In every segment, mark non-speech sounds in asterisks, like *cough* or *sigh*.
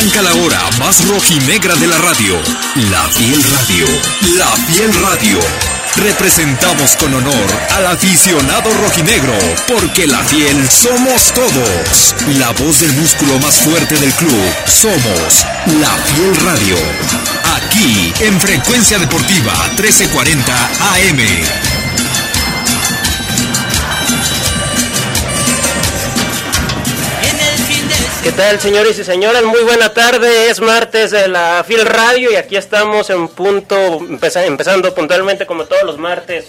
Arranca la hora más rojinegra de la radio. La Fiel Radio. La Fiel Radio. Representamos con honor al aficionado rojinegro, porque la fiel somos todos. La voz del músculo más fuerte del club somos la Fiel Radio. Aquí en Frecuencia Deportiva 1340 AM. ¿Qué tal, señores y señoras? Muy buena tarde. Es martes de la Fiel Radio y aquí estamos en punto, empezando puntualmente como todos los martes.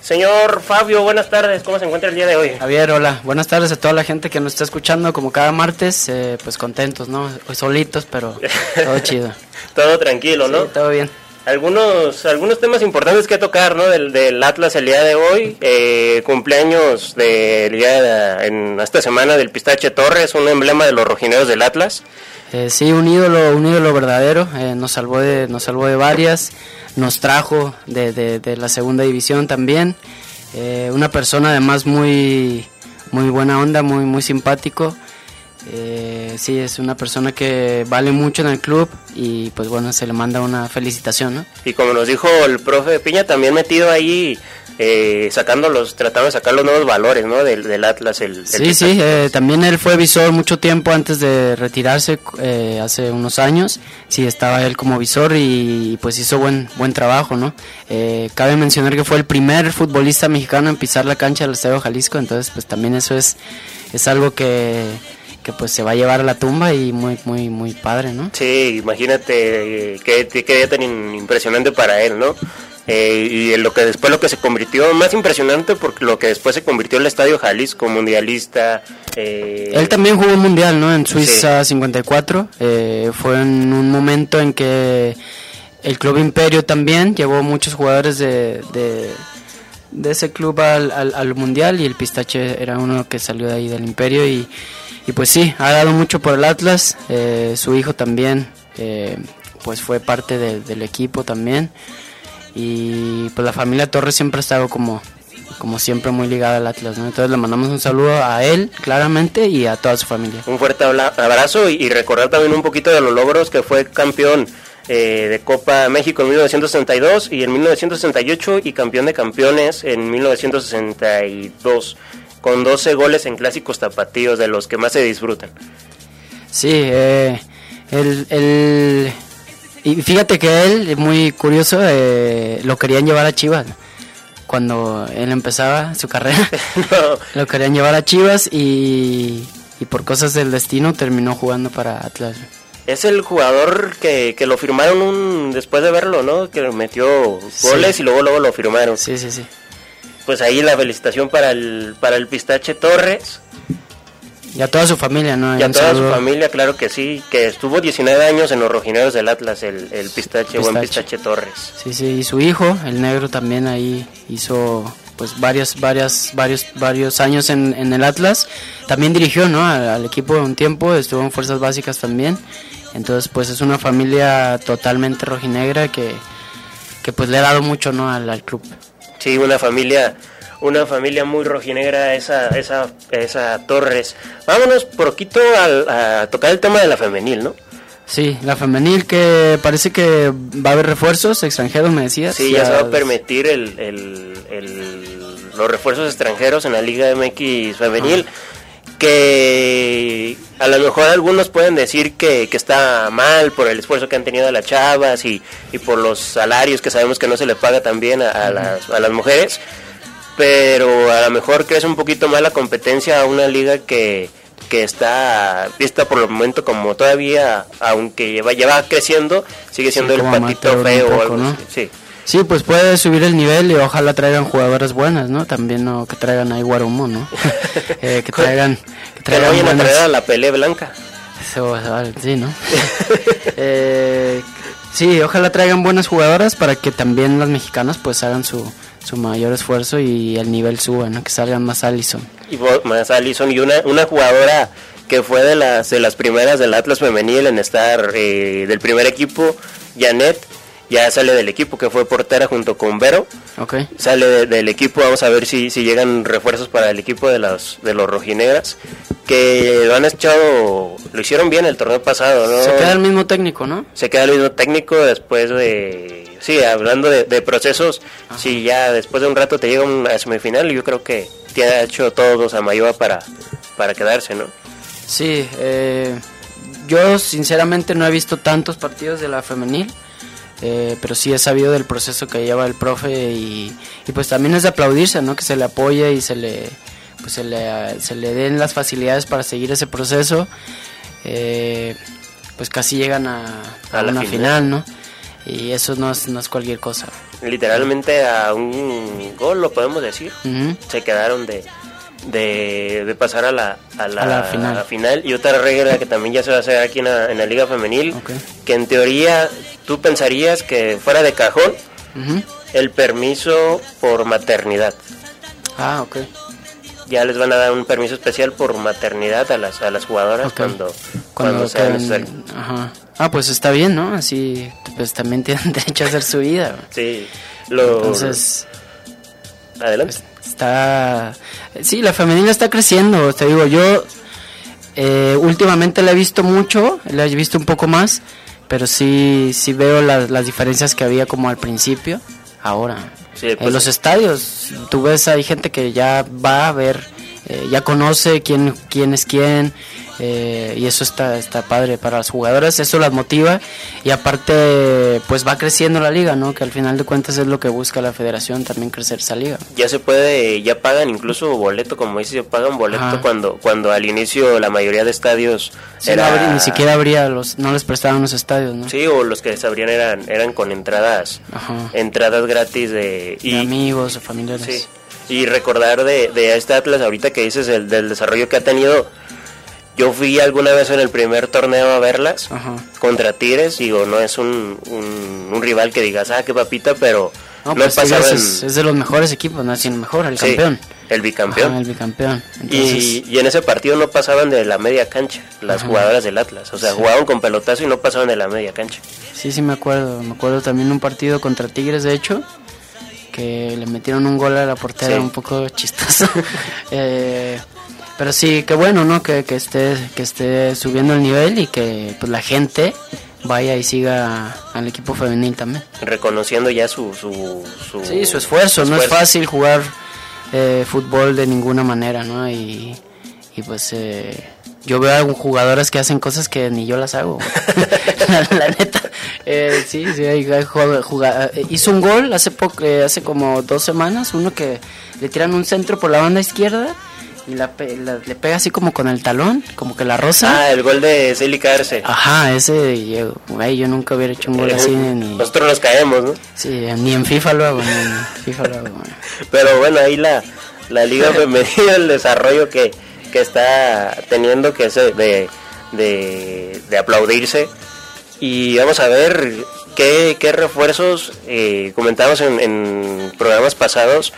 Señor Fabio, buenas tardes. ¿Cómo se encuentra el día de hoy? Javier, hola. Buenas tardes a toda la gente que nos está escuchando como cada martes. Eh, pues contentos, ¿no? Solitos, pero *laughs* todo chido. todo tranquilo, ¿no? Sí, todo bien algunos algunos temas importantes que tocar ¿no? del, del Atlas el día de hoy eh, cumpleaños del día en esta semana del Pistache Torres un emblema de los rojineros del Atlas. Eh, sí un ídolo un ídolo verdadero eh, nos salvó de nos salvó de varias nos trajo de, de, la segunda división también. Eh, una persona además muy muy buena onda muy muy simpático eh, sí, es una persona que vale mucho en el club y pues bueno, se le manda una felicitación, ¿no? Y como nos dijo el profe Piña, también metido ahí, eh, sacando los, tratando de sacar los nuevos valores, ¿no? Del, Atlas. El, sí, sí, eh, también él fue visor mucho tiempo antes de retirarse, eh, hace unos años. Sí, estaba él como visor y pues hizo buen, buen trabajo, ¿no? cabe mencionar que fue el primer futbolista mexicano en pisar la cancha del Estadio Jalisco, entonces pues también eso es, es algo que que pues se va a llevar a la tumba y muy muy muy padre, ¿no? Sí, imagínate eh, qué, día tan impresionante para él, ¿no? Eh, y lo que después lo que se convirtió más impresionante porque lo que después se convirtió el Estadio Jalisco mundialista eh, él también jugó un mundial no en Suiza 54 fue en un momento en que el club Imperio también llevó muchos jugadores de, de, ese club al, al, al mundial y el Pistache era uno que salió de ahí del Imperio y y pues sí, ha dado mucho por el Atlas, eh, su hijo también, eh, pues fue parte del equipo también. Y pues la familia Torres siempre ha estado como, como siempre muy ligada al Atlas, Entonces le mandamos un saludo a él, claramente, y a toda su familia. Un fuerte abrazo y, recordar también un poquito de los logros que fue campeón eh, de Copa México en 1962 y en 1968 y campeón de campeones en 1962 con 12 goles en clásicos tapatíos, de los que más se disfrutan. Sí, eh, el, y fíjate que él, muy curioso, eh, lo querían llevar a Chivas. Cuando él empezaba su carrera, *laughs* *laughs* lo querían llevar a Chivas y, y por cosas del destino terminó jugando para Atlas. Es el jugador que, que lo firmaron un, después de verlo, ¿no? Que metió goles y luego luego lo firmaron. Sí, sí, sí pues ahí la felicitación para el, para el Pistache Torres. Y a toda su familia, ¿no? Y a toda su familia, claro que sí, que estuvo 19 años en los rojineros del Atlas, el, el pistache, buen Pistache Torres. Sí, sí, y su hijo, el negro, también ahí hizo pues varios, varias, varios, varios años en, en el Atlas. También dirigió, ¿no? Al, equipo un tiempo, estuvo en Fuerzas Básicas también. Entonces, pues es una familia totalmente rojinegra que, que pues le ha dado mucho, ¿no? Al, al club. Sí, una familia, una familia muy rojinegra, esa, esa, esa Torres. Vámonos poquito a, a tocar el tema de la femenil, ¿no? Sí, la femenil que parece que va a haber refuerzos extranjeros, me decías. Sí, ya se va a permitir el, el, los refuerzos extranjeros en la Liga MX femenil. Que a lo mejor algunos pueden decir que, que, está mal por el esfuerzo que han tenido las chavas y, y, por los salarios que sabemos que no se le paga también a, las, a las mujeres, pero a lo mejor crece un poquito más la competencia a una liga que, que está vista por el momento como todavía, aunque lleva, lleva creciendo, sigue siendo el patito feo o algo ¿no? Sí. Sí, pues puede subir el nivel y ojalá traigan jugadoras buenas, ¿no? También no que traigan ahí Guarumo, ¿no? *laughs* eh, que traigan que traigan que buenas... a la pelea blanca. sí, ¿no? *laughs* eh, sí, ojalá traigan buenas jugadoras para que también las mexicanas pues hagan su, su mayor esfuerzo y el nivel suba, ¿no? Que salgan más Allison. Y más Allison y una, una jugadora que fue de las de las primeras del Atlas femenil en estar eh, del primer equipo, Janet ya sale del equipo que fue portera junto con Vero. Okay. Sale del equipo, vamos a ver si, si llegan refuerzos para el equipo de los, de los rojinegras. Que lo han echado, lo hicieron bien el torneo pasado, ¿no? Se queda el mismo técnico, ¿no? Se queda el mismo técnico después de, sí, hablando de, procesos, si ya después de un rato te llega a semifinal, yo creo que tiene hecho todos a Mayoa para, para quedarse, ¿no? Sí, eh, yo sinceramente no he visto tantos partidos de la femenil. Eh, pero sí he sabido del proceso que lleva el profe y, y, pues también es de aplaudirse, ¿no? Que se le apoye y se le, pues se le, se le den las facilidades para seguir ese proceso. Eh, pues casi llegan a, a, una final. ¿no? Y eso no es, no es cualquier cosa. Literalmente a un gol, lo podemos decir. Se quedaron de, de, pasar a la, a la, final. Y otra regla que también ya se va a hacer aquí en la, Liga Femenil, que en teoría tú pensarías que fuera de cajón el permiso por maternidad. Ah, ok. Ya les van a dar un permiso especial por maternidad a las, a las jugadoras cuando, cuando, Ajá. Ah, pues está bien, ¿no? Así pues también *laughs* tienen derecho a hacer su vida. Sí. Lo... Entonces... Adelante. Pues, está... Sí, la femenina está creciendo, te digo, yo eh, últimamente la he visto mucho, la he visto un poco más pero sí, sí veo las, las diferencias que había como al principio, ahora. en pues los estadios, tú ves, hay gente que ya va a ver, eh, ya conoce quién, quién es quién, eh, y eso está, está padre para las jugadoras, eso las motiva y aparte pues va creciendo la liga, ¿no? Que al final de cuentas es lo que busca la federación, también crecer esa liga. Ya se puede, ya pagan incluso boleto, como dice, pagan boleto cuando cuando al inicio la mayoría de estadios ni siquiera habría los, no les prestaban los estadios, ¿no? Sí, o los que se abrían eran, eran con entradas, entradas gratis de... Y, amigos o familiares. Sí. Y recordar de, de este Atlas ahorita que dices el, del desarrollo que ha tenido yo fui alguna vez en el primer torneo a verlas contra Tigres, digo, no es un, un, rival que digas, ah, qué papita, pero no, pues es, de los mejores equipos, no es el mejor, el campeón. El bicampeón. el bicampeón. Y, y, en ese partido no pasaban de la media cancha, las jugadoras del Atlas. O sea, jugaban con pelotazo y no pasaban de la media cancha. Sí, sí, me acuerdo. Me acuerdo también un partido contra Tigres, de hecho, que le metieron un gol a la portera un poco chistoso. *laughs* eh, pero sí, qué bueno, ¿no? Que, que, esté, que esté subiendo el nivel y que pues, la gente vaya y siga al equipo femenil también. Reconociendo ya su... su, su sí, su esfuerzo. No es fácil jugar eh, fútbol de ninguna manera, ¿no? Y, y pues eh, yo veo a jugadoras que hacen cosas que ni yo las hago. *laughs* la, neta. Eh, sí, sí, hay, hizo un gol hace, poco, hace como dos semanas, uno que le tiran un centro por la banda izquierda y la, le pega así como con el talón, como que la rosa. Ah, el gol de Celi caerse. Ajá, ese, yo, yo nunca hubiera hecho un gol así. Ni, Nosotros nos caemos, ¿no? Sí, ni en FIFA lo hago, ni en FIFA lo hago. *laughs* Pero bueno, ahí la, la Liga *laughs* Femenina, el desarrollo que, que está teniendo, que es de, de, de aplaudirse. Y vamos a ver qué, qué refuerzos eh, comentamos en, en programas pasados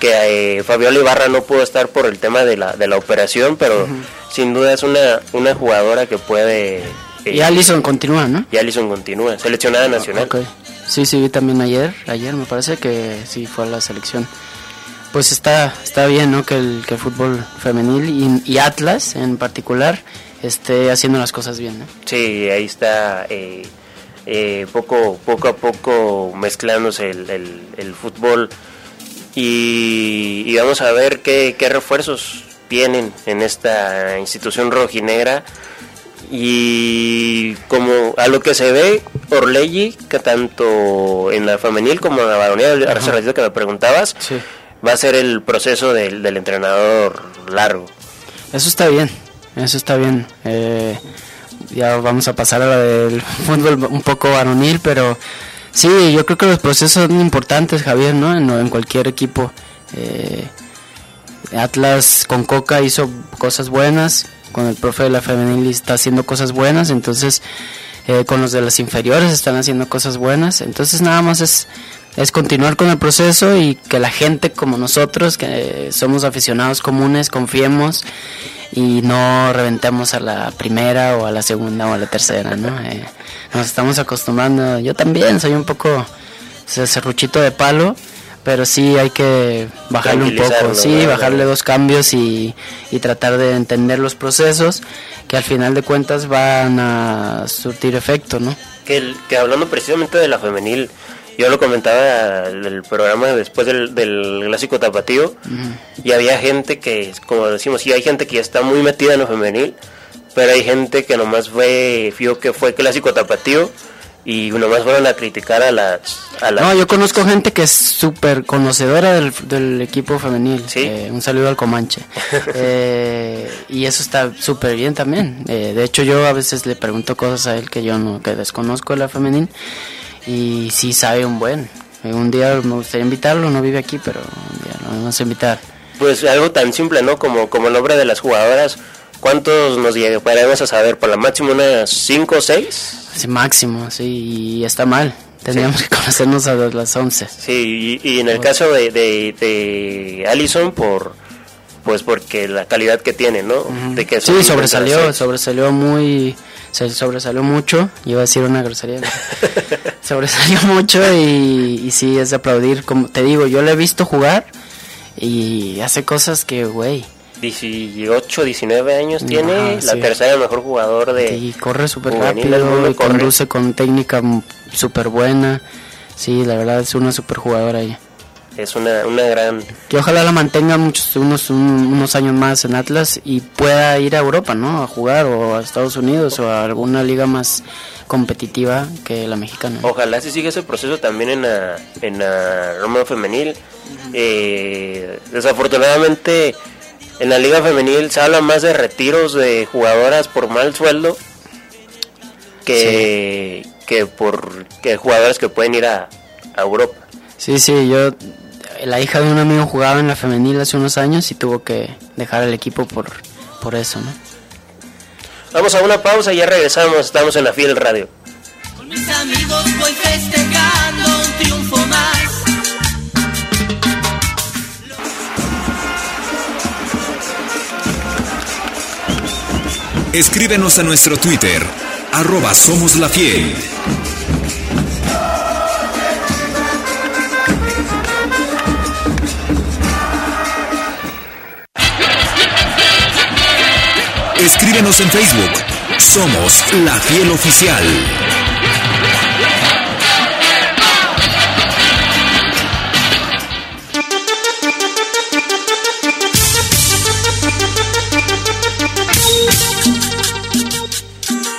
que eh, Fabiola Ibarra no pudo estar por el tema de la, de la operación, pero sin duda es una, una jugadora que puede... Eh, y Alison continúa, ¿no? Y Alison continúa, seleccionada nacional. Sí, sí, vi también ayer, ayer me parece que sí fue a la selección. Pues está, está bien, ¿no? Que el, que el fútbol femenil y, Atlas en particular esté haciendo las cosas bien, ¿no? Sí, ahí está eh, eh, poco, poco a poco mezclándose el, el, el fútbol y, vamos a ver qué, refuerzos vienen en esta institución rojinegra y como a lo que se ve por ley que tanto en la femenil como en la varonil hace ratito que me preguntabas va a ser el proceso del, entrenador largo eso está bien eso está bien eh, ya vamos a pasar a la del fútbol un poco varonil pero Sí, yo creo que los procesos son importantes, Javier, ¿no? En, cualquier equipo. Eh, Atlas con Coca hizo cosas buenas, con el profe de la femenil está haciendo cosas buenas, entonces eh, con los de las inferiores están haciendo cosas buenas, entonces nada más es, es continuar con el proceso y que la gente como nosotros, que somos aficionados comunes, confiemos y no reventemos a la primera o a la segunda o a la tercera, ¿no? *laughs* Eh, nos estamos acostumbrando, yo también soy un poco serruchito de palo, pero sí hay que bajarle un poco, sí, bajarle dos cambios y, y tratar de entender los procesos que al final de cuentas van a surtir efecto, ¿no? Que, el, que hablando precisamente de la femenil, yo lo comentaba en el programa después del, del clásico tapatío y había gente que, como decimos, sí hay gente que ya está muy metida en lo femenil, pero hay gente que nomás fue, vio que fue clásico tapatío y nomás fueron a criticar a las... No, yo conozco gente que es súper conocedora del, del, equipo femenil. ¿Sí? Eh, un saludo al Comanche. *laughs* eh, y eso está súper bien también. Eh, de hecho, yo a veces le pregunto cosas a él que yo no, que desconozco de la femenil y sí sabe un buen. Un día me gustaría invitarlo, no vive aquí, pero un día lo vamos a invitar. Pues algo tan simple, ¿no? Como, como el nombre de las jugadoras. ¿Cuántos nos llegaremos a saber? ¿Por la máxima unas 5 o 6? Sí, máximo, sí, y está mal. Teníamos que conocernos a las 11. Sí, y, en el caso de, de, de, Allison, por pues porque la calidad que tiene, ¿no? de que sí, sobresalió, sobresalió muy se sobresalió mucho, iba a decir una grosería, *laughs* sobresalió mucho y, y, sí, es de aplaudir, como te digo, yo le he visto jugar y hace cosas que, güey. 18, 19 años tiene, la tercera mejor jugador de... Y corre súper rápido, y conduce con técnica súper buena, sí, la verdad es una súper jugadora ella es una, una gran... Que ojalá la mantenga muchos, unos, unos años más en Atlas y pueda ir a Europa, ¿no? A jugar o a Estados Unidos o a alguna liga más competitiva que la mexicana. Ojalá se siga ese proceso también en la, en la Roma femenil. Eh, desafortunadamente en la liga femenil se habla más de retiros de jugadoras por mal sueldo que, que por que jugadores que pueden ir a, a Europa. Sí, sí, yo la hija de un amigo jugaba en la femenil hace unos años y tuvo que dejar el equipo por, por eso, ¿no? Vamos a una pausa y ya regresamos, estamos en la Fiel Radio. Con mis amigos voy festejando un triunfo más. Escríbenos a nuestro Twitter, arroba Somos la Fiel. Escríbenos en Facebook. Somos La Fiel Oficial.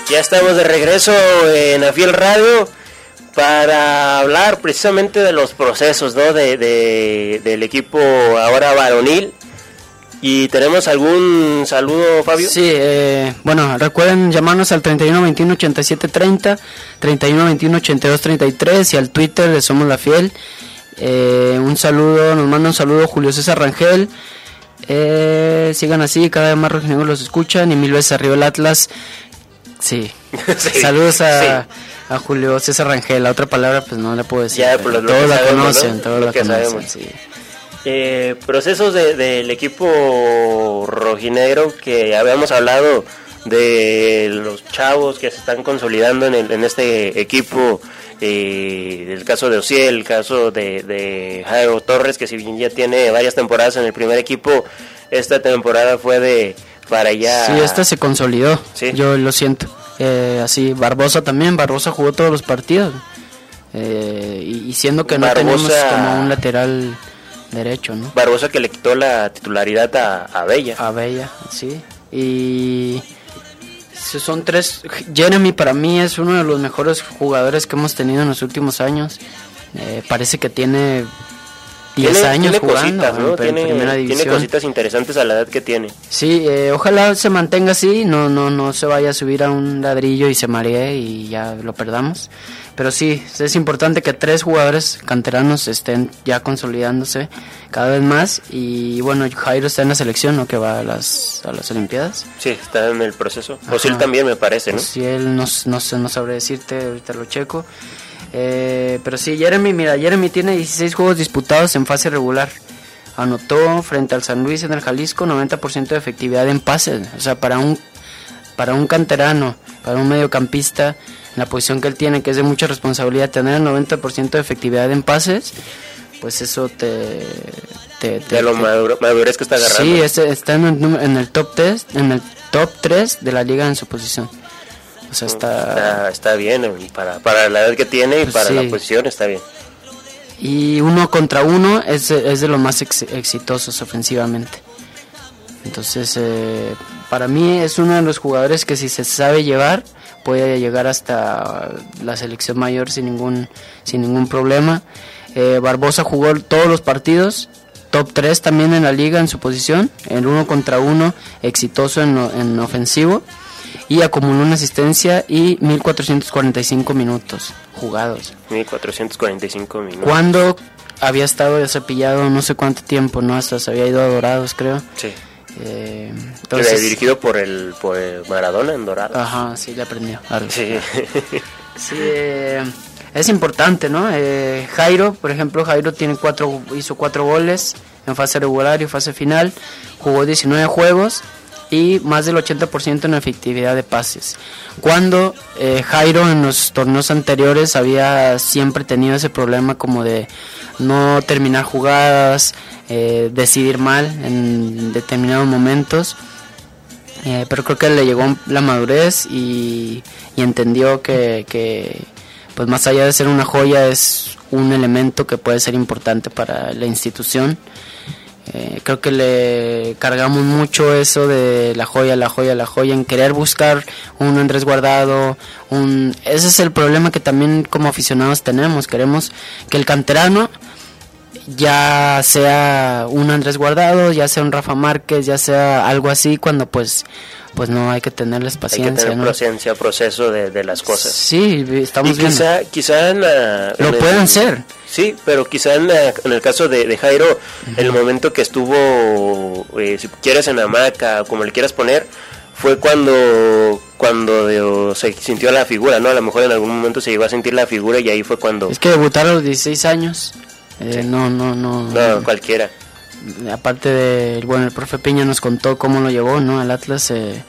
Ya estamos de regreso en La Fiel Radio para hablar precisamente de los procesos ¿no? de, del equipo ahora varonil ¿Y tenemos algún saludo, Fabio? Sí, eh, bueno, recuerden llamarnos al 3121-8730, 3121-8233 y al Twitter de Somos la Fiel. Eh, un saludo, nos manda un saludo Julio César Rangel. Eh, sigan así, cada vez más rojinegros los escuchan y mil veces arriba el Atlas. Sí. *laughs* Saludos a, a, Julio César Rangel. La otra palabra, pues no le puedo decir. Ya, todos la conocen, todos la conocen. Sí. Eh, procesos del equipo rojinegro que habíamos hablado de los chavos que se están consolidando en, en este equipo. Eh, el caso de Ociel, el caso de, de Jairo Torres, que si bien ya tiene varias temporadas en el primer equipo, esta temporada fue de para allá. Sí, esta se consolidó. Yo lo siento. Eh, así, Barbosa también. Barbosa jugó todos los partidos. Eh, y, siendo que no tenemos como un lateral derecho, ¿no? Barbosa que le quitó la titularidad a, a Bella. A Bella, sí. Y son tres. Jeremy para mí es uno de los mejores jugadores que hemos tenido en los últimos años. Eh, parece que tiene 10 años jugando ¿no? tiene, primera división. Tiene cositas interesantes a la edad que tiene. Sí, eh, ojalá se mantenga así, no, no, no se vaya a subir a un ladrillo y se maree y ya lo perdamos. Pero sí, es importante que tres jugadores canteranos estén ya consolidándose cada vez más. Y bueno, Jairo está en la selección, ¿no? Que va a las, a las Olimpiadas. Sí, está en el proceso. Osil también me parece, ¿no? Sí, él no, no, no sabré decirte, ahorita lo checo. Eh, pero sí, Jeremy, mira, Jeremy tiene 16 juegos disputados en fase regular. Anotó frente al San Luis en el Jalisco 90% de efectividad en pases. O sea, para un, para un canterano, para un mediocampista, la posición que él tiene, que es de mucha responsabilidad, tener el 90% de efectividad en pases, pues eso te... te, de lo madurez que está agarrando. Sí, está en el, en el top 3, en el top 3 de la liga en su posición. O sea, está... Está, bien, para, para la edad que tiene y para la posición está bien. Y uno contra uno es, es de los más exitosos ofensivamente. Entonces, eh, para mí es uno de los jugadores que si se sabe llevar, puede llegar hasta la selección mayor sin ningún, sin ningún problema. Eh, Barbosa jugó todos los partidos, top 3 también en la liga en su posición, el uno contra uno, exitoso en, en ofensivo y acumuló una asistencia y 1445 minutos jugados. 1445 minutos. Cuando había estado cepillado no sé cuánto tiempo, ¿no? Hasta se había ido a Dorados, creo. Sí. Eh, entonces, dirigido por el, por Maradona en Dorados. Ajá, sí, le aprendió. Sí. *laughs* sí eh, es importante, ¿no? Eh, Jairo, por ejemplo, Jairo tiene cuatro, hizo cuatro goles en fase regular y fase final, jugó 19 juegos y más del 80% en efectividad de pases. Cuando eh, Jairo en los torneos anteriores había siempre tenido ese problema como de no terminar jugadas, eh, decidir mal en determinados momentos. pero creo que le llegó la madurez y, entendió que, que pues más allá de ser una joya es un elemento que puede ser importante para la institución. Eh, creo que le cargamos mucho eso de la joya, la joya, la joya, en querer buscar un Andrés Guardado, un... Ese es el problema que también como aficionados tenemos, queremos que el canterano ya sea un Andrés Guardado, ya sea un Rafa Márquez, ya sea algo así, cuando pues pues no hay que tenerles paciencia. Hay que tener paciencia, proceso de, las cosas. Sí, estamos y quizá, Quizá en Lo pueden ser. Sí, pero quizá en, el caso de, Jairo, el momento que estuvo, eh, si quieres en hamaca, como le quieras poner, fue cuando cuando se sintió la figura, ¿no? A lo mejor en algún momento se llegó a sentir la figura y ahí fue cuando... Es que debutaron a los 16 años. Eh, no, no, no. No, cualquiera aparte de, bueno, el profe Piña nos contó cómo lo llevó, ¿no? Al Atlas eh,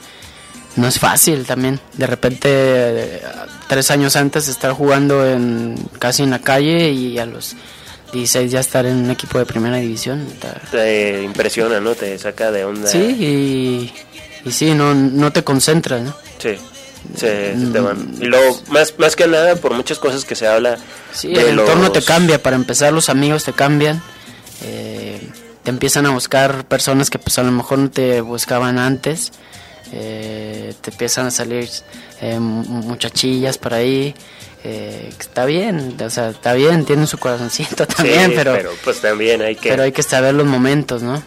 no es fácil también. De repente, eh, tres años antes estar jugando en casi en la calle y a los 16 ya estar en un equipo de primera división. Te impresiona, ¿no? Te saca de onda. Sí, y, y sí, no, no te concentras, ¿no? Sí. Se, te van. Y luego, más, más que nada, por muchas cosas que se habla. Sí, el entorno te cambia. Para empezar, los amigos te cambian. Eh, te empiezan a buscar personas que pues a lo mejor no te buscaban antes, eh, te empiezan a salir eh, muchachillas por ahí, eh, está bien, o sea, está bien, tienen su corazoncito *laughs* también, pero, pero pues también hay que... Pero hay que saber los momentos, ¿no?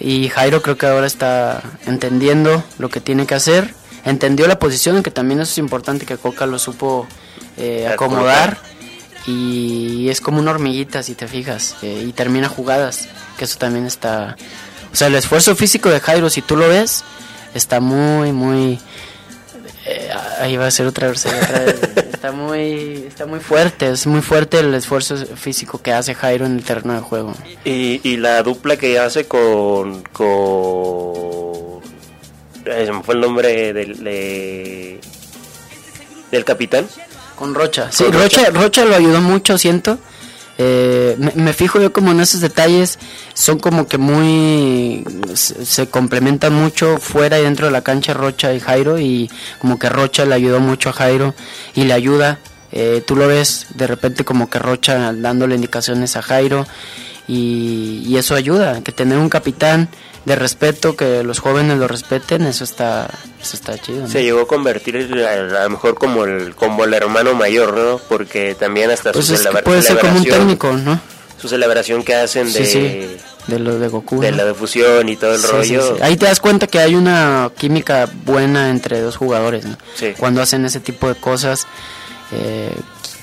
y Jairo creo que ahora está entendiendo lo que tiene que hacer, entendió la posición, que también eso es importante, que Coca lo supo acomodar y es como una hormiguita si te fijas y termina jugadas que eso también está... O sea, el esfuerzo físico de Jairo, si tú lo ves, está muy, muy... Eh, ahí va a ser otra vez, *laughs* está muy está muy fuerte es muy fuerte el esfuerzo físico que hace Jairo en el terreno de juego. Y, y la dupla que hace con con se me fue el nombre del del capitán con Rocha. Sí Rocha. Rocha lo ayudó mucho siento. Eh, me, fijo yo como en esos detalles, son como que muy, se, complementan mucho fuera y dentro de la cancha Rocha y Jairo y como que Rocha le ayudó mucho a Jairo y le ayuda, eh, tú lo ves de repente como que Rocha dándole indicaciones a Jairo y, y eso ayuda, que tener un capitán de respeto, que los jóvenes lo respeten, eso está, eso está chido. Se llegó a convertir a, lo mejor como el, como el hermano mayor, ¿no? Porque también hasta pues su puede ser como un técnico, ¿no? Su celebración que hacen de... De lo de Goku. De la difusión y todo el rollo. Ahí te das cuenta que hay una química buena entre dos jugadores, ¿no? Cuando hacen ese tipo de cosas, eh,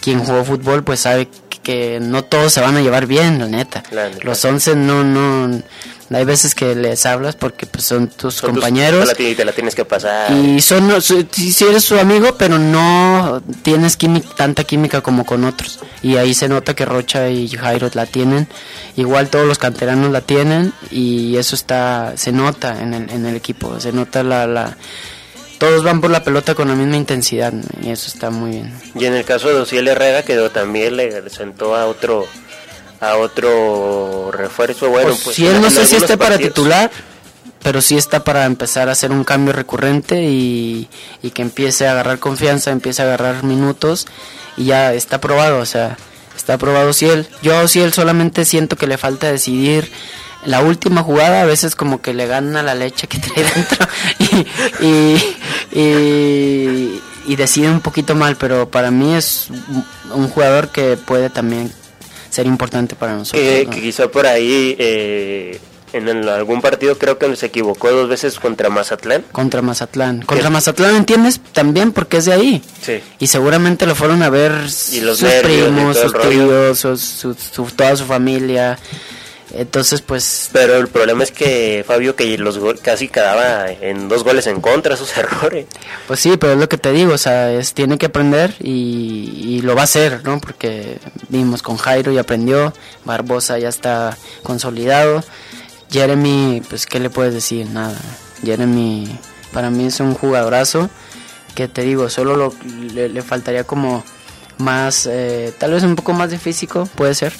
quien jugó fútbol pues sabe que no todos se van a llevar bien, la neta. Los once no, no hay veces que les hablas porque pues son tus compañeros. y te la tienes que pasar. Y son, si eres su amigo, pero no tienes química, tanta química como con otros. Y ahí se nota que Rocha y Jairo la tienen. Igual todos los canteranos la tienen y eso está, se nota en el, en el equipo. Se nota la, la todos van por la pelota con la misma intensidad y eso está muy bien. Y en el caso de Ociel Herrera, que también le sentó a otro a otro refuerzo. Bueno, Pues, pues, si él no sé si esté para titular, pero sí está para empezar a hacer un cambio recurrente y, y que empiece a agarrar confianza, empiece a agarrar minutos y ya está probado, o sea, está probado si él. Yo si él solamente siento que le falta decidir la última jugada, a veces como que le gana la leche que *laughs* trae dentro y, y, y- y decide un poquito mal, pero para mí es un jugador que puede también ser importante para nosotros. que, ¿no? que quizá por ahí eh, en el- algún partido creo que se equivocó dos veces contra Mazatlán. Contra Mazatlán. Contra Que- Mazatlán, ¿entiendes? También porque es de ahí. Sí. Y seguramente lo fueron a ver Y los sus primos, sus tíos, sus- su- su- toda su familia. Entonces, pues, Pero el problema es que Fabio que los casi quedaba en dos goles en contra sus *laughs* errores. pues sí, pero es lo que te digo, o sea, es, tiene que aprender y, y lo va a hacer, ¿no? Porque vimos con Jairo y aprendió, Barbosa ya está consolidado, Jeremy, pues, ¿qué le puedes decir? Nada, Jeremy para mí es un jugadorazo que te digo, solo lo, le, le faltaría como más, eh, tal vez un poco más de físico, puede ser,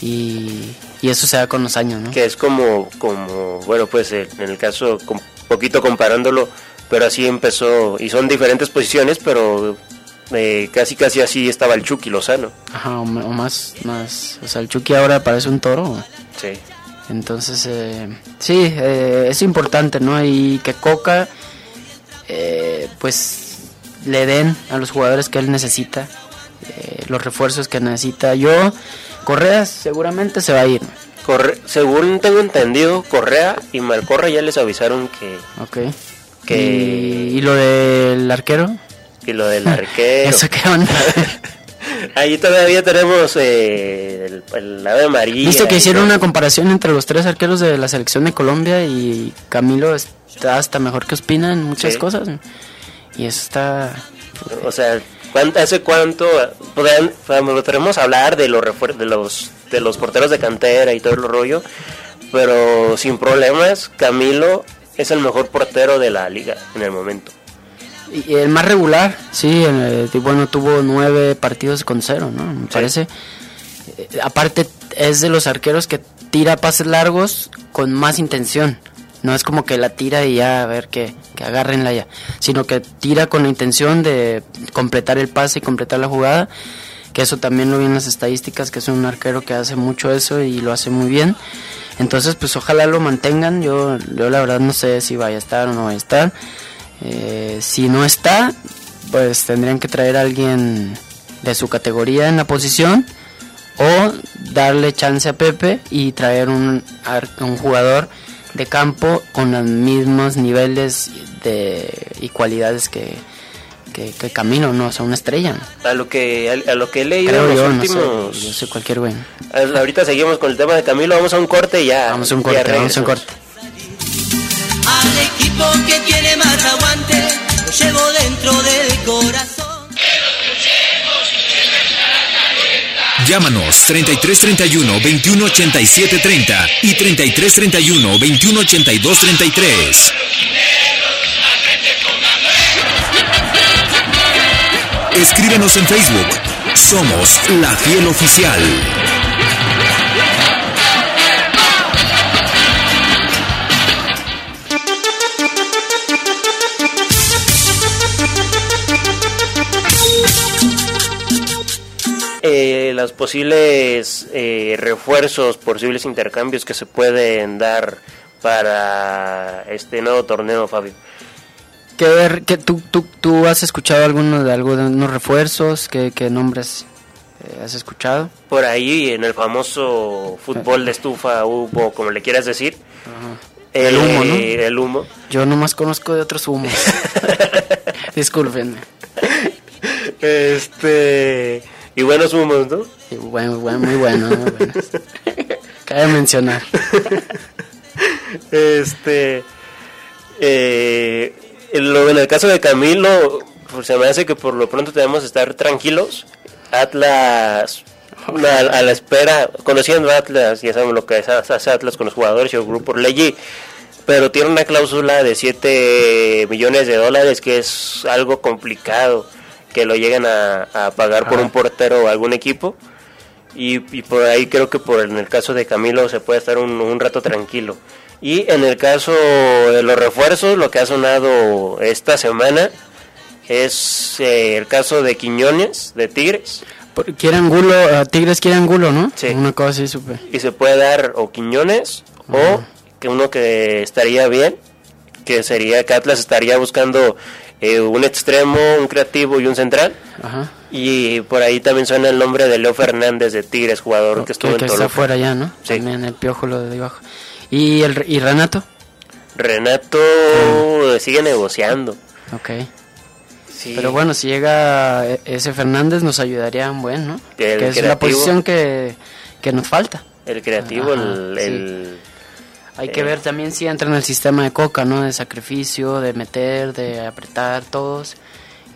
y, y eso se da con los años, ¿no? Que es como, como bueno, pues eh, en el caso, un poquito comparándolo, pero así empezó, y son diferentes posiciones, pero eh, casi casi así estaba el Chucky Lozano. Ajá, o, o más, más, o sea, el Chucky ahora parece un toro, Sí. Entonces, eh, sí, eh, es importante, ¿no? Y que Coca, eh, pues, le den a los jugadores que él necesita, eh, los refuerzos que necesita. Yo, Correa seguramente se va a ir, Corre- según tengo entendido, Correa y Malcorra ya les avisaron que, ¿ok? Que- Y, y lo del arquero, que lo del *laughs* arquero. ¿eso qué onda? *laughs* Ahí todavía tenemos eh, el, el ave María. Viste que y hicieron una comparación entre los tres arqueros de la selección de Colombia y Camilo está hasta mejor que Ospina en muchas Sí. cosas. Y eso está... O sea, ¿cuánto, ¿hace cuánto podremos hablar de los, de los de los porteros de cantera y todo el rollo? Pero sin problemas, Camilo es el mejor portero de la liga en el momento. Y el más regular, sí, eh, y bueno, tuvo nueve partidos con cero, ¿no? Me parece. Eh, aparte, es de los arqueros que tira pases largos con más intención. No es como que la tira y ya, a ver, que, que agárrenla ya. Sino que tira con la intención de completar el pase y completar la jugada. Que eso también lo vi en las estadísticas, que es un arquero que hace mucho eso y lo hace muy bien. Entonces, pues ojalá lo mantengan. Yo, yo la verdad no sé si vaya a estar o no vaya a estar. Eh, si no está, pues tendrían que traer a alguien de su categoría en la posición o darle chance a Pepe y traer un, un jugador de campo con los mismos niveles de, y cualidades que, que, que Camino, ¿no? O sea, una estrella. A lo que a, lo que he leído Creo en los yo, no últimos... sé, yo sé cualquier güey. Ahorita seguimos con el tema de Camilo, vamos a un corte y ya. Vamos a un corte, vamos a un corte. Al equipo que tiene más aguante, lo llevo dentro del corazón. Llámanos 3331 2187 30 y 3331 2182 33. Escríbenos en Facebook. Somos La Fiel Oficial. Eh, los posibles eh, refuerzos, posibles intercambios que se pueden dar para este nuevo torneo, Fabio. ¿Qué, ver- qué- tú, tú, ¿Tú has escuchado alguno de algunos refuerzos? ¿Qué, qué nombres eh, has escuchado? Por ahí en el famoso fútbol de estufa hubo, como le quieras decir, El humo, ¿no? El humo. Yo nomás conozco de otros humos. *laughs* Discúlpenme. Este y buenos humos, ¿no? Bueno, bueno, muy bueno, muy bueno. *laughs* Cabe mencionar. Este eh, en lo- en el caso de Camilo, pues se me hace que por lo pronto debemos estar tranquilos. Atlas a, a la espera, conociendo a Atlas, ya saben lo que es, hace Atlas con los jugadores y el grupo Ley, pero tiene una cláusula de 7 millones de dólares que es algo complicado que lo lleguen a, a pagar por Ajá. un portero o algún equipo. Y, y por ahí creo que por en el caso de Camilo se puede estar un, un rato tranquilo. Y en el caso de los refuerzos, lo que ha sonado esta semana es eh, el caso de Quiñones, de Tigres. Por- Quiere Angulo, eh, Tigres quiere Angulo, ¿no? Sí. Una cosa así supe. Y se puede dar o Quiñones o que uno que estaría bien, que sería que Atlas estaría buscando eh, un extremo, un creativo y un central. Ajá. Y por ahí también suena el nombre de Leo Fernández de Tigres, jugador que estuvo que, en que está Toluca. afuera ya, ¿no? Sí. También el piojo lo de abajo. ¿Y, el, ¿Y Renato? Renato sigue negociando. Ok. Sí. Pero bueno, si llega e- ese Fernández nos ayudaría un buen, ¿no? Que el que es la posición que, que nos falta. El creativo, Ajá, el, sí. el- Hay que Eh. ver también si entra en el sistema de Coca, ¿no? De sacrificio, de meter, de apretar todos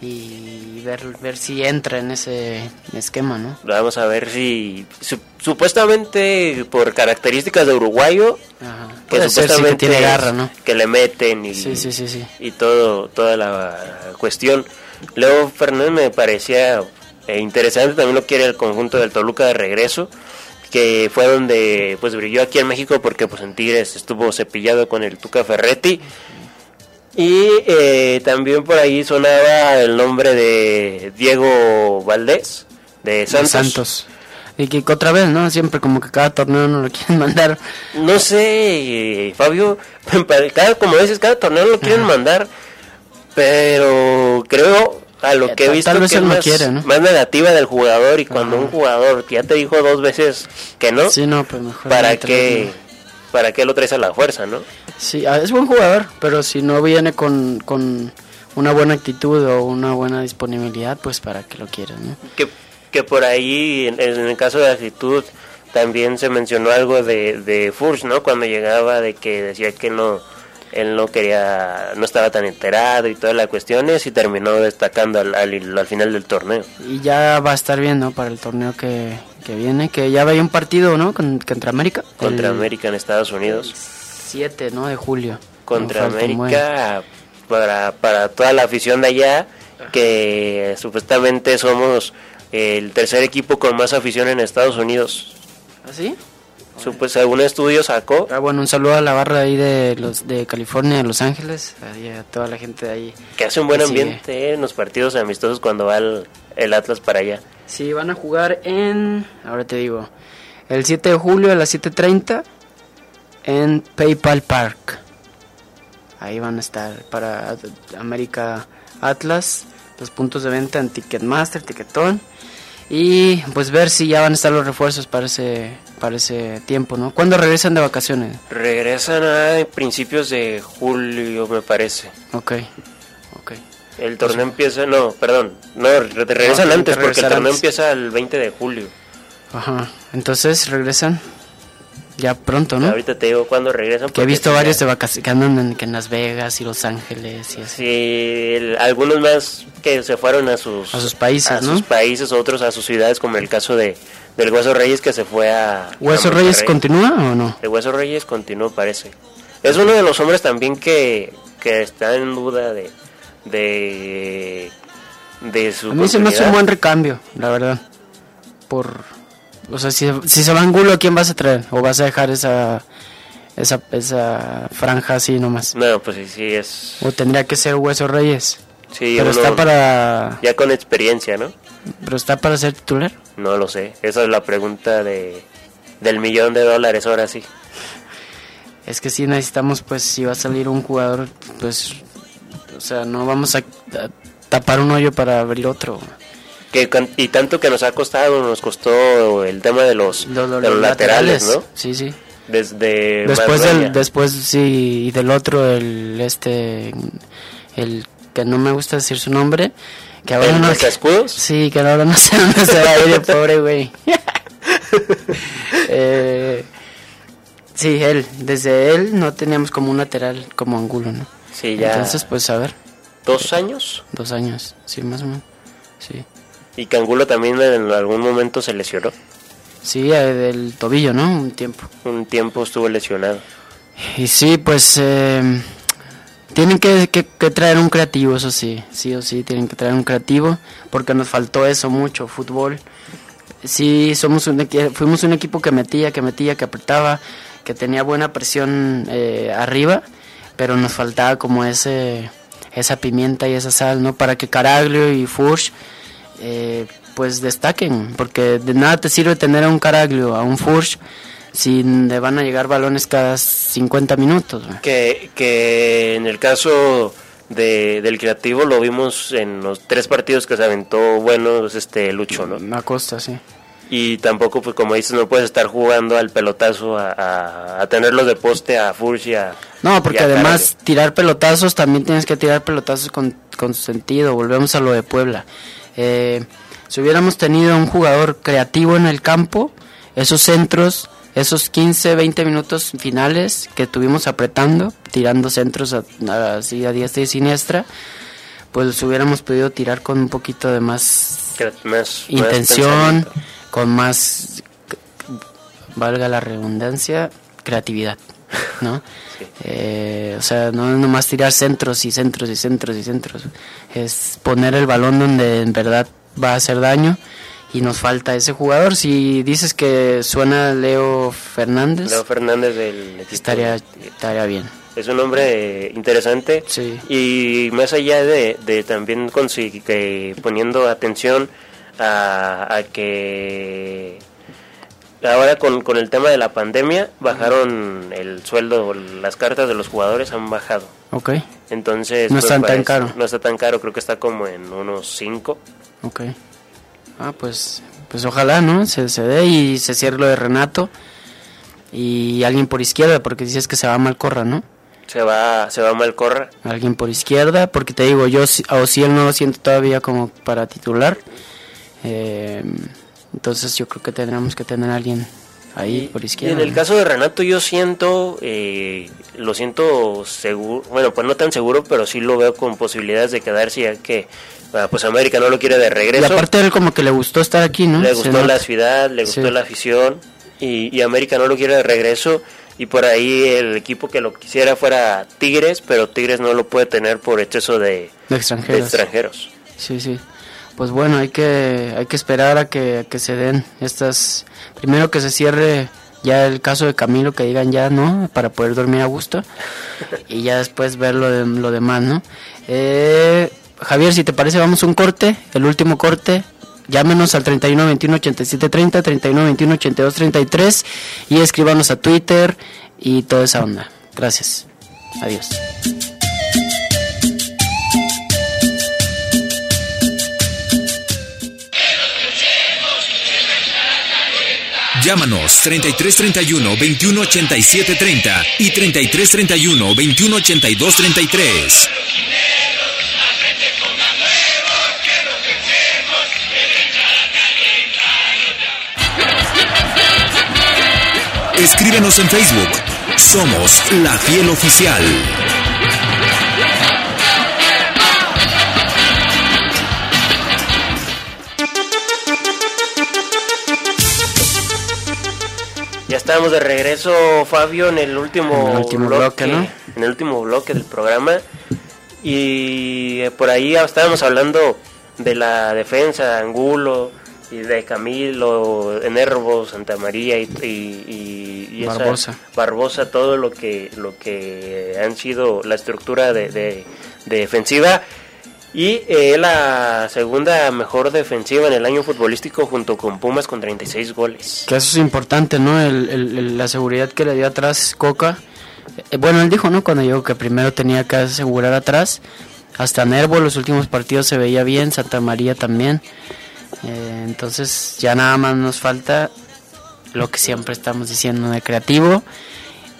y ver, ver si entra en ese esquema, ¿no? Vamos a ver si... su- supuestamente por características de uruguayo, Ajá. que Puede sí, que supuestamente tiene garra, ¿no? que le meten y, Sí, sí, sí, sí. y todo toda la cuestión. Leo Fernández me parecía eh, interesante, también lo quiere el conjunto del Toluca de regreso, que fue donde pues brilló aquí en México porque pues en Tigres estuvo cepillado con el Tuca Ferretti. Y eh, también por ahí sonaba el nombre de Diego Valdés, de De Santos. Santos. Y que otra vez, ¿no? Siempre como que cada torneo no lo *laughs* quieren mandar. No sé, eh, Fabio, *laughs* cada, como dices, cada torneo lo quieren mandar, pero creo a lo que he visto tal vez que es no más, quiere, ¿no? más negativa del jugador y cuando un jugador ya te dijo dos veces que no, Sí, no, pues mejor. ¿para qué, para qué lo traes a la fuerza, no? Sí, ah, es buen jugador, pero si no viene con, con una buena actitud o una buena disponibilidad, pues para qué lo quieres, ¿no? Que, que por ahí, en, en el caso de actitud, también se mencionó algo de, de Furch, ¿no? Cuando llegaba, de que decía que no él no quería, no estaba tan enterado y todas las cuestiones y terminó destacando al, al, al final del torneo. Y ya va a estar bien, ¿no? Para el torneo que, que viene, que ya vaya un partido, ¿no? Con- contra América. Contra El América en Estados Unidos. 7, ¿no? De julio. Contra. América para, para toda la afición de allá, que supuestamente somos el tercer equipo con más afición en Estados Unidos. ¿Ah, sí? Sup- según estudio sacó Ah, bueno, un saludo a la barra ahí de los de California, de Los Ángeles, ahí a toda la gente de ahí. que hace un buen ambiente eh, en los partidos amistosos cuando va el, el Atlas para allá. Sí, van a jugar en, ahora te digo, el 7 de julio a las 7.30 en PayPal Park. Ahí van a estar para América Atlas, los puntos de venta en Ticketmaster, Ticketón. Y pues ver si ya van a estar los refuerzos para ese, para ese tiempo, ¿no? ¿Cuándo regresan de vacaciones? Regresan a principios de julio, me parece. Ok, ok. El torneo empieza, no, perdón, no, re- regresan tienen antes que porque el torneo antes. empieza el 20 de julio. Ajá, entonces regresan ya pronto, ¿no? Ahorita te digo cuándo regresan. Que he visto sí, varios de vacaciones que andan en, que en Las Vegas y Los Ángeles y así. Sí, el- algunos más que se fueron a sus, A sus países, a ¿no? sus países, otros a sus ciudades, como el caso de del Hueso Reyes que se fue a ¿Hueso a Reyes continúa o no? El Hueso Reyes continuó, parece. Es uno de los hombres también que, que está en duda de de de su A mí se me hace un buen recambio, la verdad. Por, o sea, si, si se va Angulo, ¿a quién vas a traer? ¿O vas a dejar esa, esa, esa franja así nomás? No, pues sí, sí es. ¿O tendría que ser Hueso Reyes? Sí, pero uno está para, ya con experiencia, ¿no? Pero está para ser titular. No lo sé. Esa es la pregunta de del millón de dólares ahora sí. Es que si necesitamos, pues, si va a salir un jugador, pues, o sea, no vamos a, a tapar un hoyo para abrir otro. Que y tanto que nos ha costado, nos costó el tema de los, Los, los- de los laterales, ¿no? Sí, sí. Desde después del después sí y del otro el este el que no me gusta decir su nombre que ahora ¿El no Escudos? sí que ahora no sé *laughs* dónde se va a ir el pobre güey *laughs* eh, sí él desde él no teníamos como un lateral como Angulo no Sí, ya entonces pues a ver dos años. dos años sí más o menos sí Y que Angulo también en algún momento se lesionó. sí eh, del tobillo no un tiempo Un tiempo estuvo lesionado. Y sí, pues eh, tienen que, que- que traer un creativo, eso sí, sí o sí, tienen que traer un creativo, porque nos faltó eso mucho, fútbol. sí somos un, fuimos un equipo que metía, que metía, que apretaba, que tenía buena presión eh, arriba, pero nos faltaba como ese esa pimienta y esa sal, ¿no? Para que Caraglio y Furch eh, pues destaquen, porque de nada te sirve tener a un Caraglio, a un Furch, si le van a llegar balones cada 50 minutos. Que, que en el caso de, del creativo lo vimos en los tres partidos que se aventó buenos este Lucho, ¿no? A costa, sí. Y tampoco, pues como dices, no puedes estar jugando al pelotazo a, a, tenerlos de poste a Furch a... No, porque además tirar pelotazos también tienes que tirar pelotazos con, con sentido. Volvemos a lo de Puebla. Eh, si hubiéramos tenido un jugador creativo en el campo, esos centros esos 15, 20 minutos finales que tuvimos apretando, tirando centros así a, diestra y siniestra, pues hubiéramos podido tirar con un poquito de más, intención, con más, valga la redundancia, creatividad, ¿no? *laughs* Eh, o sea, no es nomás tirar centros y centros y centros y centros, es poner el balón donde en verdad va a hacer daño y nos falta ese jugador. Si dices que suena Leo Fernández, Leo Fernández del equipo estaría, estaría bien. Es un hombre interesante sí. y más allá de, de también que poniendo atención a, que ahora con, con, el tema de la pandemia bajaron el sueldo, las cartas de los jugadores han bajado. Ok. Entonces... No pues, está tan caro. No está tan caro, creo que está como en unos 5. Ok. Ah, pues, pues ojalá, ¿no? Se, se dé y se cierre lo de Renato y alguien por izquierda, porque dices que se va mal corra, ¿no? Se va, se va mal corra. Alguien por izquierda, porque te digo, yo a Ociel no lo siento todavía como para titular. Eh, entonces yo creo que tendremos que tener a alguien ahí por izquierda. Y en el caso de Renato yo siento, eh, lo siento seguro, bueno, pues no tan seguro, pero sí lo veo con posibilidades de quedarse ya que pues América no lo quiere de regreso. Y aparte él como que le gustó estar aquí, ¿no? Le gustó la ciudad, le gustó la afición y, América no lo quiere de regreso y por ahí el equipo que lo quisiera fuera Tigres, pero Tigres no lo puede tener por exceso de, extranjeros. Sí, sí. Pues bueno, hay que hay que esperar a que, que se den estas primero que se cierre ya el caso de Camilo que digan ya no para poder dormir a gusto y ya después ver lo, de, lo demás, ¿no? Eh, Javier, si te parece, vamos un corte, el último corte. Llámenos al 31 21 87 30, 31 21 82 33 y escríbanos a Twitter y toda esa onda. Gracias. Adiós. Llámanos 33 31 21 87 30 y 33 31 21 82 33. Escríbenos en Facebook. Somos La Fiel Oficial. Ya estamos de regreso, Fabio, en el último, bloque, ¿no? En el último bloque del programa. Y eh, por ahí estábamos hablando de la defensa de Angulo, y de Camilo, Enervo, Santa María y, y, Barbosa. Barbosa, todo lo que lo que han sido la estructura de, de, defensiva y eh, la segunda mejor defensiva en el año futbolístico junto con Pumas con 36 goles. Que eso es importante, ¿no? El, la seguridad que le dio atrás Coca. Eh, bueno, él dijo, ¿no? Cuando llegó que primero tenía que asegurar atrás. Hasta Nervo los últimos partidos se veía bien, Santa María también. Eh, entonces ya nada más nos falta lo que siempre estamos diciendo de creativo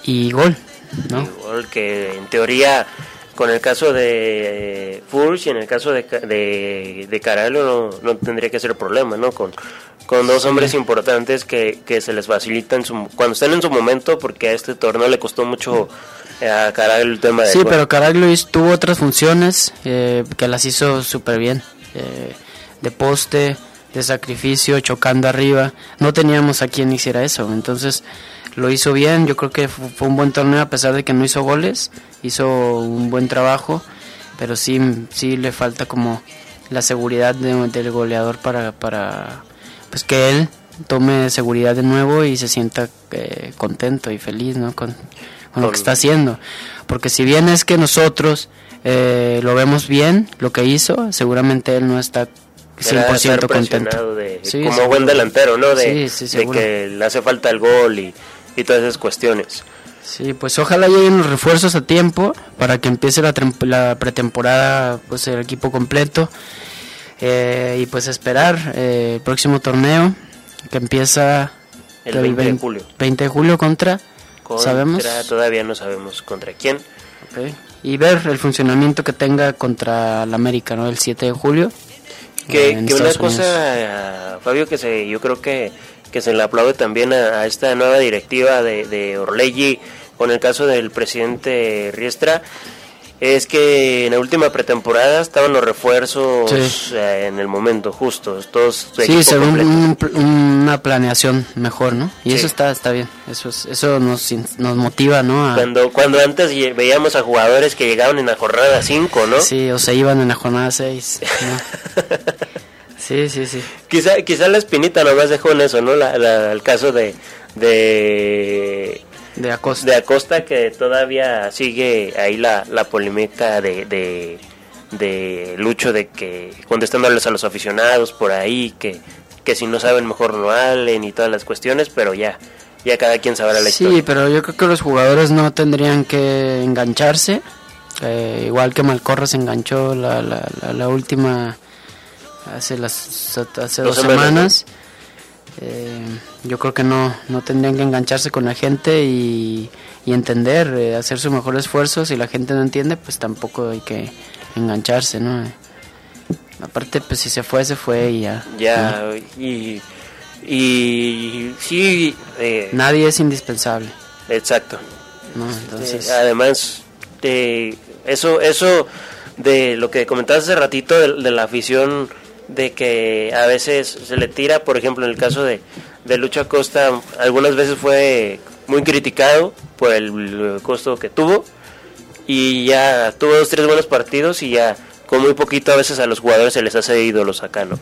y gol, ¿no? gol que en teoría con el caso de Furch y en el caso de, de, de Caralho no, tendría que ser problema, ¿no? Con, con dos hombres importantes que, que se les facilitan su, cuando están en su momento, porque a este torneo le costó mucho a Caralho el tema de... Sí, pero Caralho tuvo otras funciones eh, que las hizo súper bien. Eh, de poste, de sacrificio, chocando arriba. No teníamos a quien hiciera eso, entonces lo hizo bien. Yo creo que fue un buen torneo a pesar de que no hizo goles, hizo un buen trabajo, pero sí, sí le falta como la seguridad del goleador para, para, pues que él tome seguridad de nuevo y se sienta eh, contento y feliz ¿no? con, lo que está haciendo. Porque si bien es que nosotros eh, lo vemos bien, lo que hizo, seguramente él no está 100% contento. De, como buen delantero, ¿no? De, que le hace falta el gol y, y todas esas cuestiones. Sí, pues ojalá lleguen los refuerzos a tiempo para que empiece la, la pretemporada, pues el equipo completo. Eh, y pues esperar eh, el próximo torneo que empieza el 20 de julio. 20 de julio contra, ¿sabemos? Todavía no sabemos contra quién. Y ver el funcionamiento que tenga contra la América, ¿no? El 7 de julio. Que, que una cosa, Fabio, que se, yo creo que, que se le aplaude también a, esta nueva directiva de, de Orleggi con el caso del presidente Riestra es que en la última pretemporada estaban los refuerzos eh, en el momento justo, todos Sí, según una planeación mejor, ¿no? Y eso está está bien, eso es, eso nos, nos motiva, ¿no? Cuando cuando antes veíamos a jugadores que llegaban en la jornada 5, ¿no? Sí, o se iban en la jornada 6, *laughs* sí, sí, sí. Quizá, quizá la espinita nomás dejó en eso, ¿no? La, el caso de, de de Acosta. De Acosta que todavía sigue ahí la, la polémica de, de, de Lucho de que contestándoles a los aficionados por ahí, que, que si no saben mejor no hablen y todas las cuestiones, pero ya, ya cada quien sabrá la historia. Sí, pero yo creo que los jugadores no tendrían que engancharse, eh, igual que Malcorra se enganchó la, la, la, última, hace, las, hace dos, semanas eh, yo creo que no, no tendrían que engancharse con la gente y, entender, eh, hacer su mejor esfuerzo. Si la gente no entiende, pues tampoco hay que engancharse, ¿no? Aparte, pues si se fue, se fue y ya. Ya, y, y sí. Eh, Nadie es indispensable. Exacto. No, entonces... además, de eso, eso de lo que comentabas hace ratito de la afición de que a veces se le tira, por ejemplo, en el caso de, de Lucha Costa, algunas veces fue muy criticado por el costo que tuvo y ya tuvo dos, tres buenos partidos y ya con muy poquito a veces a los jugadores se les hace ídolos acá, ¿no?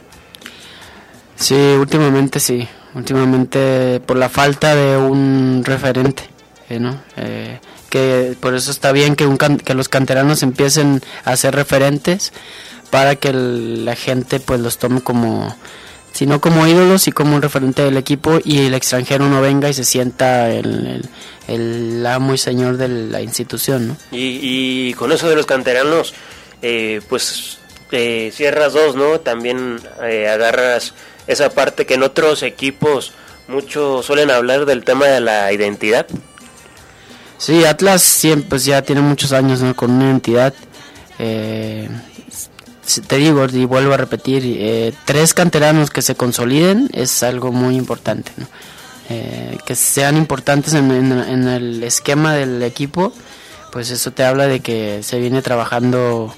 Sí, últimamente sí, últimamente por la falta de un referente, ¿eh, ¿no? Eh, que por eso está bien que, un que los canteranos empiecen a ser referentes para que la gente pues los tome como sino como ídolos y como un referente del equipo y el extranjero no venga y se sienta el, el, amo y señor de la institución ¿no? y, y con eso de los canteranos eh, pues eh, cierras dos no también eh, agarras esa parte que en otros equipos mucho suelen hablar del tema de la identidad sí Atlas siempre pues, ya tiene muchos años ¿no? con una identidad eh, te digo y vuelvo a repetir, eh, tres canteranos que se consoliden es algo muy importante, eh, que sean importantes en, el esquema del equipo, pues eso te habla de que se viene trabajando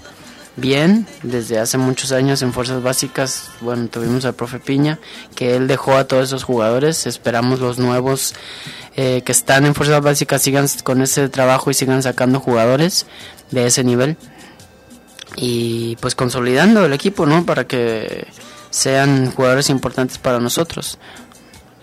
bien desde hace muchos años en fuerzas básicas. Bueno, tuvimos al profe Piña, que él dejó a todos esos jugadores. Esperamos los nuevos eh, que están en fuerzas básicas sigan con ese trabajo y sigan sacando jugadores de ese nivel y pues consolidando el equipo, ¿no? Para que sean jugadores importantes para nosotros.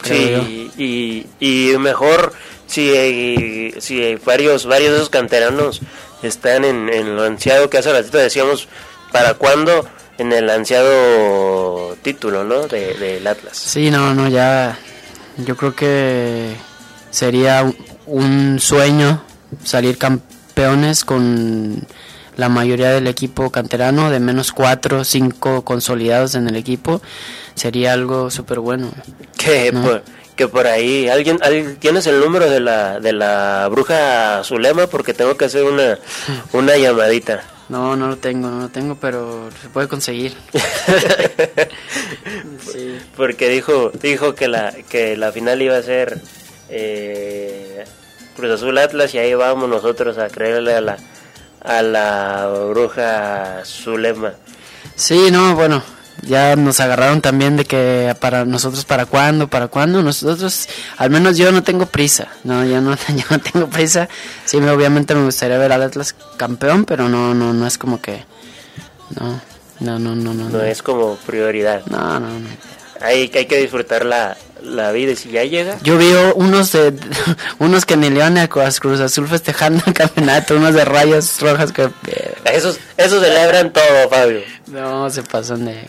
Sí, y, y, mejor si, si varios, varios de esos canteranos están en, en lo ansiado que hace ratito decíamos, ¿para cuándo? En el ansiado título, ¿no? Del de, Atlas. Sí, no, no, ya yo creo que sería un sueño salir campeones con la mayoría del equipo canterano, de menos cuatro, cinco consolidados en el equipo, sería algo súper bueno. Que, por, que por ahí, ¿alguien, ¿tienes el número de la, de la bruja Zulema? Porque tengo que hacer una, *laughs* una llamadita. No, no lo tengo, no lo tengo, pero se puede conseguir. *laughs* Porque dijo, dijo que la, que la final iba a ser eh, Cruz Azul Atlas y ahí vamos nosotros a creerle a la a la bruja Zulema. Sí, no, bueno, ya nos agarraron también de que para nosotros para cuándo, para cuándo, nosotros, al menos yo no tengo prisa, no, yo no, *laughs* yo no tengo prisa, sí, obviamente me gustaría ver al Atlas campeón, pero no, no, no es como que, no, no, no, no, no. No, es como prioridad. No, no, no. hay, hay que disfrutar la, la vida y si ya llega. Yo vi unos de, *laughs* unos que van a Cruz Azul festejando el campeonato, unos de rayas rojas que... Esos, esos celebran todo, Fabio. No, se pasan de...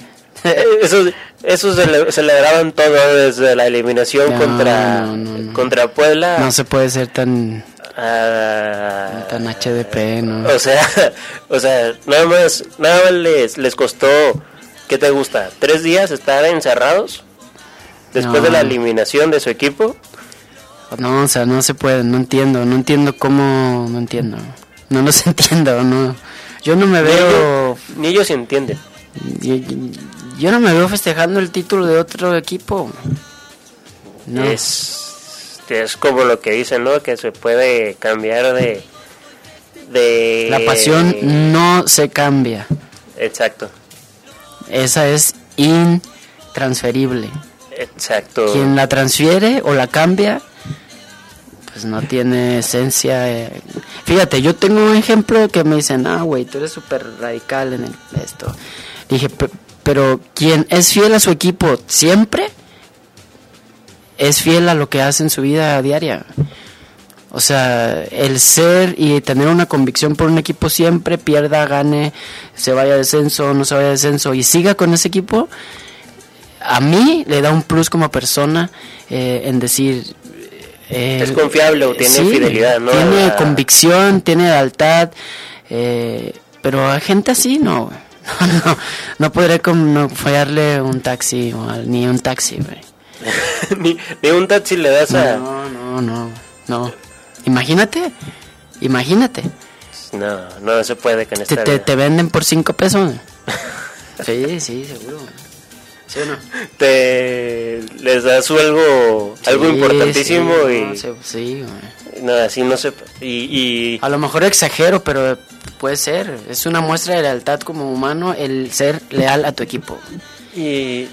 esos, esos celebraban todo desde la eliminación contra, contra Puebla. No se puede ser tan... Ah, tan HDP, ¿no? O sea, *laughs* o sea, nada más, nada más les, les costó, ¿qué te gusta? ¿Tres días estar encerrados? Después de la eliminación de su equipo. No, o sea, no se puede, no entiendo, no entiendo cómo, no entiendo, no los *laughs* entiendo, no. Yo no me veo... Ni ellos, entienden. Yo, no me veo festejando el título de otro equipo. No. Es, es como lo que dicen, ¿no? Que se puede cambiar de... de... La pasión no se cambia. Exacto. Esa es intransferible. Exacto. Quien la transfiere o la cambia, pues no tiene esencia. Eh. Fíjate, yo tengo un ejemplo que me dicen, ah, güey, tú eres súper radical en esto. Dije, pero quien es fiel a su equipo siempre, es fiel a lo que hace en su vida diaria. O sea, el ser y tener una convicción por un equipo siempre, pierda, gane, se vaya a descenso, no se vaya a descenso y siga con ese equipo, a mí le da un plus como persona eh, en decir... Eh, es confiable o tiene fidelidad, ¿no? Tiene convicción, tiene lealtad, eh, pero a gente así no, *laughs* no, no, podré como fallarle un taxi, ni un taxi, *laughs* ni, ni, un taxi le das a... No, no, no, no. Imagínate, imagínate. No, no se puede con esta te, te, venden por cinco pesos. *laughs* sí, sí, seguro. Te les das algo, algo importantísimo y sí, no, así no se y, a lo mejor exagero, pero puede ser. Es una muestra de lealtad como humano el ser leal a tu equipo. Y,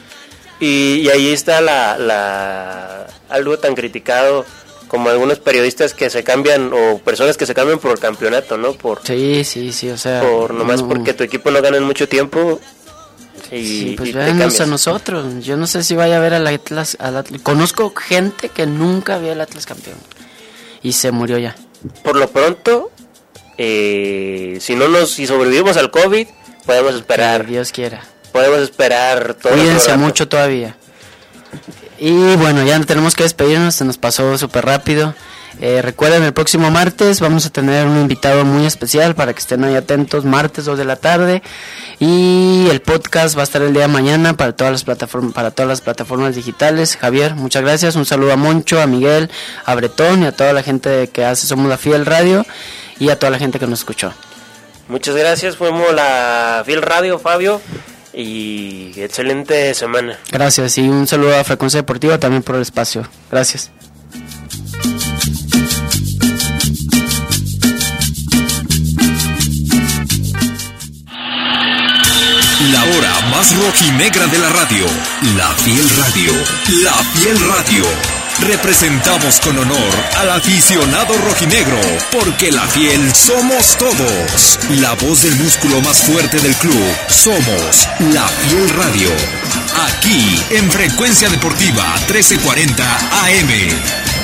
y, ahí está la, la algo tan criticado como algunos periodistas que se cambian o personas que se cambian por campeonato, ¿no? Por Sí, sí, sí, o sea, por nomás porque tu equipo no gana en mucho tiempo y, sí, pues a nosotros. Yo no sé si vaya a ver al Atlas, Conozco gente que nunca vio al Atlas campeón y se murió ya. Por lo pronto, eh, si no nos, si sobrevivimos al COVID, podemos esperar. Dios quiera. Podemos esperar todo. Cuídense mucho todavía. Y bueno, ya tenemos que despedirnos, se nos pasó súper rápido. Eh, recuerden, el próximo martes vamos a tener un invitado muy especial para que estén ahí atentos, martes 2 de la tarde. Y el podcast va a estar el día de mañana para todas las plataformas, para todas las plataformas digitales. Javier, muchas gracias. Un saludo a Moncho, a Miguel, a Bretón y a toda la gente que hace Somos la Fiel Radio y a toda la gente que nos escuchó. Muchas gracias, fuimos la Fiel Radio, Fabio y excelente semana. Gracias y un saludo a Frecuencia Deportiva también por el espacio. Gracias. La hora más rojinegra de la radio. La Fiel Radio. La Fiel Radio. Representamos con honor al aficionado rojinegro, porque la fiel somos todos. La voz del músculo más fuerte del club. Somos la Fiel Radio. Aquí en Frecuencia Deportiva 1340 AM.